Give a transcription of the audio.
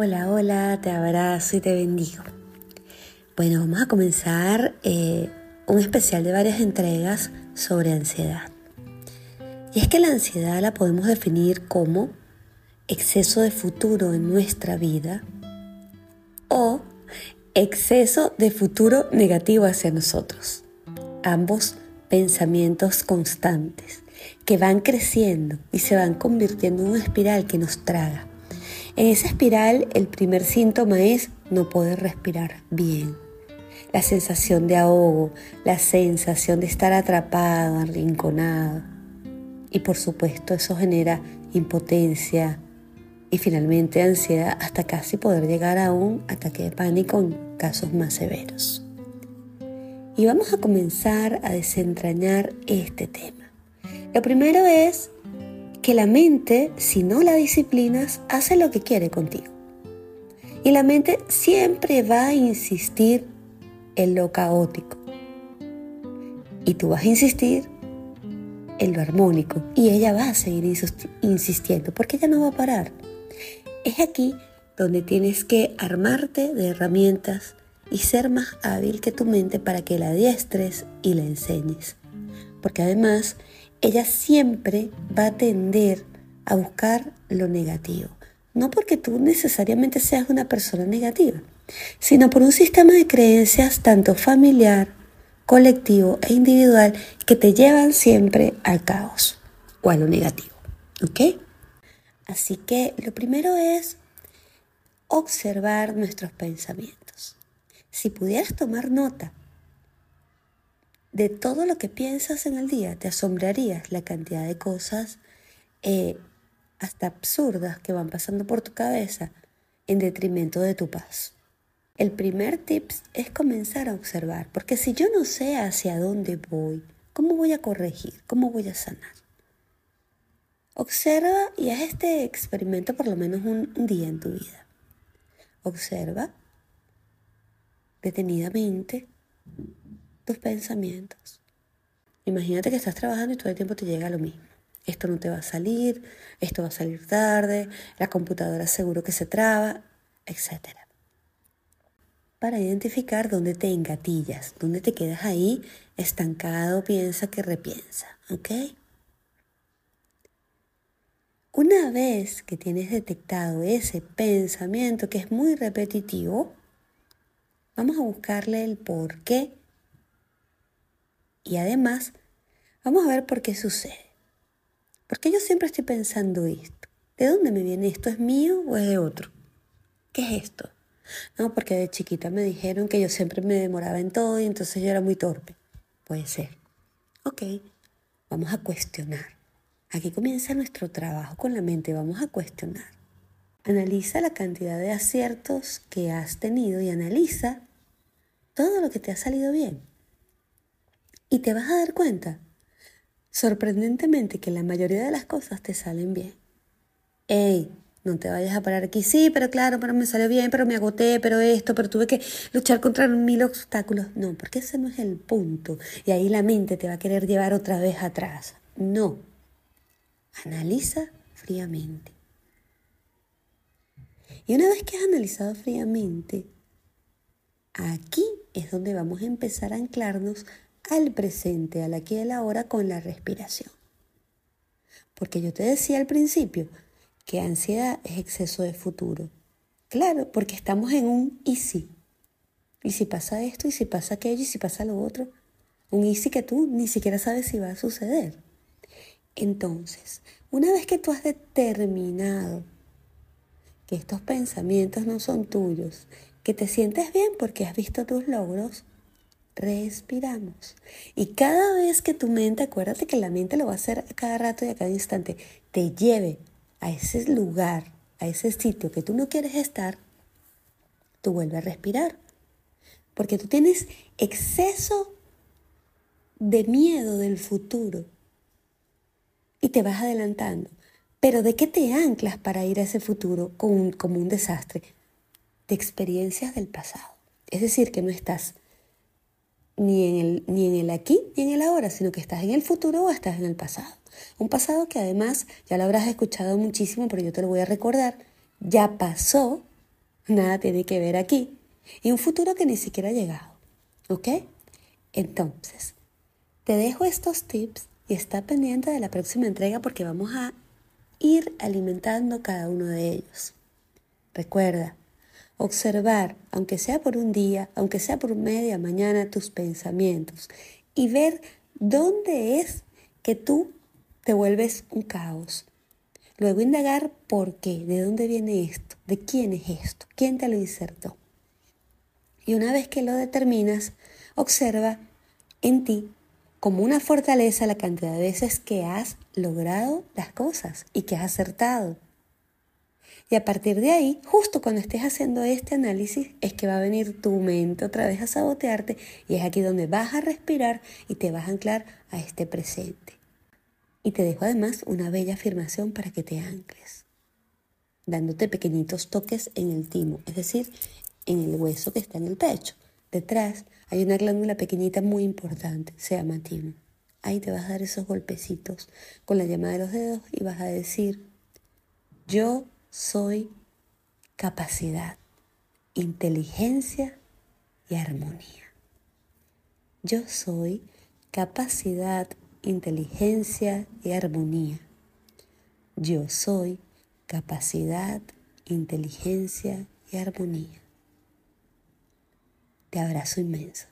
Hola, hola, te abrazo y te bendigo. Bueno, vamos a comenzar eh, un especial de varias entregas sobre ansiedad. Y es que la ansiedad la podemos definir como exceso de futuro en nuestra vida o exceso de futuro negativo hacia nosotros. Ambos pensamientos constantes que van creciendo y se van convirtiendo en una espiral que nos traga en esa espiral el primer síntoma es no poder respirar bien. La sensación de ahogo, la sensación de estar atrapado, arrinconado. Y por supuesto eso genera impotencia y finalmente ansiedad hasta casi poder llegar a un ataque de pánico en casos más severos. Y vamos a comenzar a desentrañar este tema. Lo primero es que la mente, si no la disciplinas, hace lo que quiere contigo. Y la mente siempre va a insistir en lo caótico. Y tú vas a insistir en lo armónico. Y ella va a seguir insistiendo porque ella no va a parar. Es aquí donde tienes que armarte de herramientas y ser más hábil que tu mente para que la diestres y la enseñes. Porque además ella siempre va a tender a buscar lo negativo. No porque tú necesariamente seas una persona negativa, sino por un sistema de creencias tanto familiar, colectivo e individual que te llevan siempre al caos o a lo negativo. ¿Ok? Así que lo primero es observar nuestros pensamientos. Si pudieras tomar nota de todo lo que piensas en el día, te asombrarías la cantidad de cosas eh, hasta absurdas que van pasando por tu cabeza en detrimento de tu paz. El primer tip es comenzar a observar, porque si yo no sé hacia dónde voy, ¿cómo voy a corregir? ¿Cómo voy a sanar? Observa y haz este experimento por lo menos un día en tu vida. Observa detenidamente tus pensamientos. Imagínate que estás trabajando y todo el tiempo te llega lo mismo. Esto no te va a salir, esto va a salir tarde, la computadora seguro que se traba, etc. Para identificar dónde te engatillas, dónde te quedas ahí estancado, piensa que repiensa, ¿ok? Una vez que tienes detectado ese pensamiento que es muy repetitivo, vamos a buscarle el por qué y además, vamos a ver por qué sucede. Porque yo siempre estoy pensando esto. ¿De dónde me viene esto? ¿Es mío o es de otro? ¿Qué es esto? No, porque de chiquita me dijeron que yo siempre me demoraba en todo y entonces yo era muy torpe. Puede ser. Ok, vamos a cuestionar. Aquí comienza nuestro trabajo con la mente. Vamos a cuestionar. Analiza la cantidad de aciertos que has tenido y analiza todo lo que te ha salido bien. Y te vas a dar cuenta, sorprendentemente, que la mayoría de las cosas te salen bien. ¡Ey! No te vayas a parar aquí. Sí, pero claro, pero me salió bien, pero me agoté, pero esto, pero tuve que luchar contra mil obstáculos. No, porque ese no es el punto. Y ahí la mente te va a querer llevar otra vez atrás. No. Analiza fríamente. Y una vez que has analizado fríamente, aquí es donde vamos a empezar a anclarnos al presente, al aquí y a la hora con la respiración. Porque yo te decía al principio que ansiedad es exceso de futuro. Claro, porque estamos en un y si. Y si pasa esto, y si pasa aquello, y si pasa lo otro. Un easy que tú ni siquiera sabes si va a suceder. Entonces, una vez que tú has determinado que estos pensamientos no son tuyos, que te sientes bien porque has visto tus logros, respiramos. Y cada vez que tu mente, acuérdate que la mente lo va a hacer a cada rato y a cada instante, te lleve a ese lugar, a ese sitio que tú no quieres estar, tú vuelves a respirar. Porque tú tienes exceso de miedo del futuro y te vas adelantando. Pero ¿de qué te anclas para ir a ese futuro como un desastre? De experiencias del pasado. Es decir, que no estás ni en, el, ni en el aquí ni en el ahora, sino que estás en el futuro o estás en el pasado. Un pasado que además ya lo habrás escuchado muchísimo, pero yo te lo voy a recordar, ya pasó nada tiene que ver aquí y un futuro que ni siquiera ha llegado. ¿Ok? Entonces, te dejo estos tips y está pendiente de la próxima entrega porque vamos a ir alimentando cada uno de ellos. Recuerda, observar, aunque sea por un día, aunque sea por media mañana, tus pensamientos y ver dónde es que tú te vuelves un caos. Luego indagar por qué, de dónde viene esto, de quién es esto, quién te lo insertó. Y una vez que lo determinas, observa en ti como una fortaleza la cantidad de veces que has logrado las cosas y que has acertado. Y a partir de ahí, justo cuando estés haciendo este análisis, es que va a venir tu mente otra vez a sabotearte y es aquí donde vas a respirar y te vas a anclar a este presente. Y te dejo además una bella afirmación para que te ancles, dándote pequeñitos toques en el timo, es decir, en el hueso que está en el pecho. Detrás hay una glándula pequeñita muy importante, se llama timo. Ahí te vas a dar esos golpecitos con la llama de los dedos y vas a decir, yo soy capacidad, inteligencia y armonía. Yo soy capacidad, inteligencia y armonía. Yo soy capacidad, inteligencia y armonía. Te abrazo inmenso.